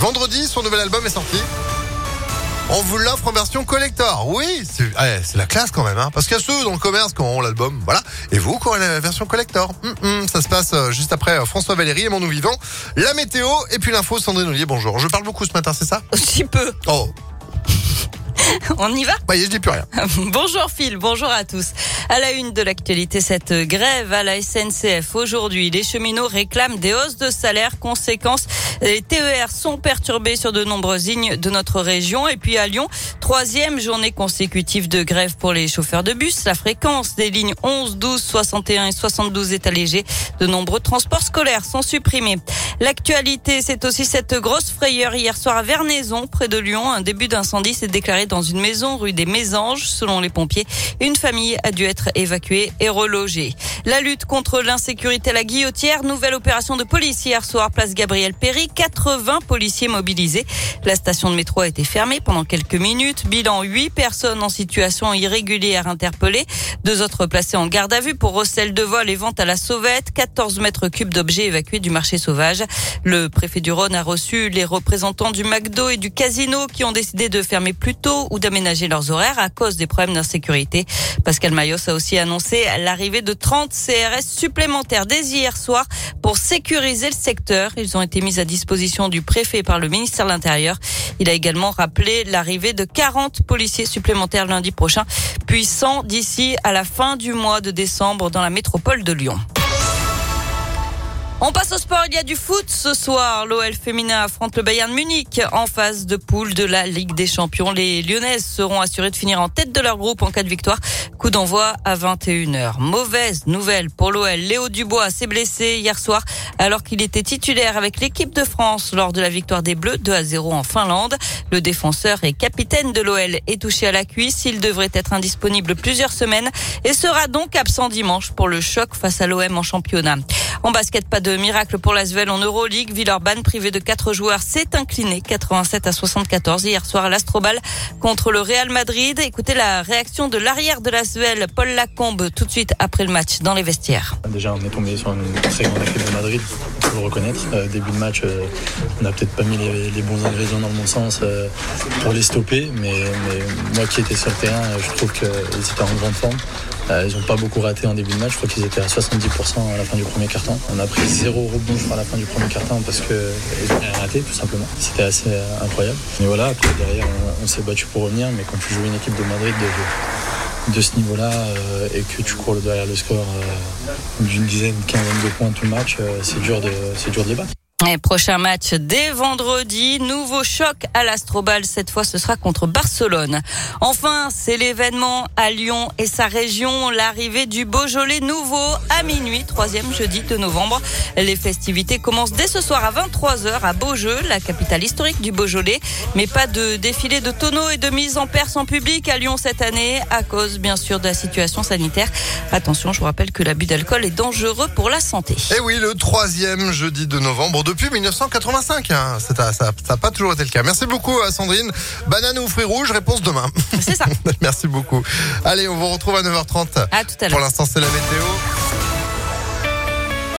Vendredi, son nouvel album est sorti. On vous l'offre en version collector. Oui, c'est ouais, c'est la classe quand même. Hein, parce qu'il y a ceux dans le commerce qui ont l'album. Voilà. Et vous, qui aurez la version collector. Hum, hum, ça se passe euh, juste après euh, François Valéry et Mon Nous Vivant. La météo et puis l'info, Sandrine Ollier, bonjour. Je parle beaucoup ce matin, c'est ça? Petit peu. Oh, On y va? Bah, je dis plus rien. Bonjour Phil, bonjour à tous. À la une de l'actualité, cette grève à la SNCF. Aujourd'hui, les cheminots réclament des hausses de salaire. Conséquence, les TER sont perturbés sur de nombreuses lignes de notre région. Et puis à Lyon, troisième journée consécutive de grève pour les chauffeurs de bus. La fréquence des lignes 11, 12, 61 et 72 est allégée. De nombreux transports scolaires sont supprimés. L'actualité, c'est aussi cette grosse frayeur hier soir à Vernaison, près de Lyon. Un début d'incendie s'est déclaré dans une maison rue des Mésanges. Selon les pompiers, une famille a dû être évacuée et relogée. La lutte contre l'insécurité à la guillotière, nouvelle opération de police hier soir, place Gabriel Péry. 80 policiers mobilisés. La station de métro a été fermée pendant quelques minutes. Bilan 8 personnes en situation irrégulière interpellées. Deux autres placées en garde à vue pour recel de vol et vente à la sauvette. 14 mètres cubes d'objets évacués du marché sauvage. Le préfet du Rhône a reçu les représentants du McDo et du casino qui ont décidé de fermer plus tôt ou d'aménager leurs horaires à cause des problèmes d'insécurité. Pascal Mayos a aussi annoncé l'arrivée de 30 CRS supplémentaires dès hier soir pour sécuriser le secteur. Ils ont été mis à disposition du préfet par le ministère de l'Intérieur. Il a également rappelé l'arrivée de 40 policiers supplémentaires lundi prochain, puis 100 d'ici à la fin du mois de décembre dans la métropole de Lyon. On passe au sport. Il y a du foot ce soir. L'OL féminin affronte le Bayern Munich en phase de poule de la Ligue des Champions. Les Lyonnaises seront assurées de finir en tête de leur groupe en cas de victoire. Coup d'envoi à 21h. Mauvaise nouvelle pour l'OL. Léo Dubois s'est blessé hier soir alors qu'il était titulaire avec l'équipe de France lors de la victoire des Bleus 2 à 0 en Finlande. Le défenseur et capitaine de l'OL est touché à la cuisse. Il devrait être indisponible plusieurs semaines et sera donc absent dimanche pour le choc face à l'OM en championnat. En basket, pas de miracle pour l'Asvel en Euroleague. Villeurbanne, privé de quatre joueurs, s'est incliné 87 à 74 hier soir à l'Astrobal contre le Real Madrid. Écoutez la réaction de l'arrière de l'Asvel, Paul Lacombe, tout de suite après le match dans les vestiaires. Déjà, on est tombé sur une très grande équipe de Madrid, faut le reconnaître. Euh, début de match, euh, on n'a peut-être pas mis les, les, bons ingrédients dans le bon sens euh, pour les stopper, mais, mais, moi qui étais sur le terrain, je trouve qu'ils étaient en grande forme. Euh, ils n'ont pas beaucoup raté en début de match. Je crois qu'ils étaient à 70% à la fin du premier quart-temps. On a pris zéro rebond à la fin du premier quart-temps parce qu'ils n'ont rien raté, tout simplement. C'était assez euh, incroyable. Mais voilà, après, derrière, on, s'est battu pour revenir. Mais quand tu joues une équipe de Madrid de, de ce niveau-là euh, et que tu cours derrière le score euh, d'une dizaine, quinzaine de points tout le match, euh, c'est dur, de, dur de les battre. Prochain match dès vendredi, nouveau choc à l'Astrobal. Cette fois, ce sera contre Barcelone. Enfin, c'est l'événement à Lyon et sa région, l'arrivée du Beaujolais nouveau à minuit, troisième jeudi de novembre. Les festivités commencent dès ce soir à 23h à Beaujeu, la capitale historique du Beaujolais. Mais pas de défilé de tonneaux et de mise en perse en public à Lyon cette année, à cause bien sûr de la situation sanitaire. Attention, je vous rappelle que l'abus d'alcool est dangereux pour la santé. Et oui, le troisième jeudi de novembre depuis 1985. Hein. Ça n'a pas toujours été le cas. Merci beaucoup à Sandrine. Banane ou fruits rouges, réponse demain. C'est ça. Merci beaucoup. Allez, on vous retrouve à 9h30. À tout à l'heure. Pour l'instant, c'est la météo.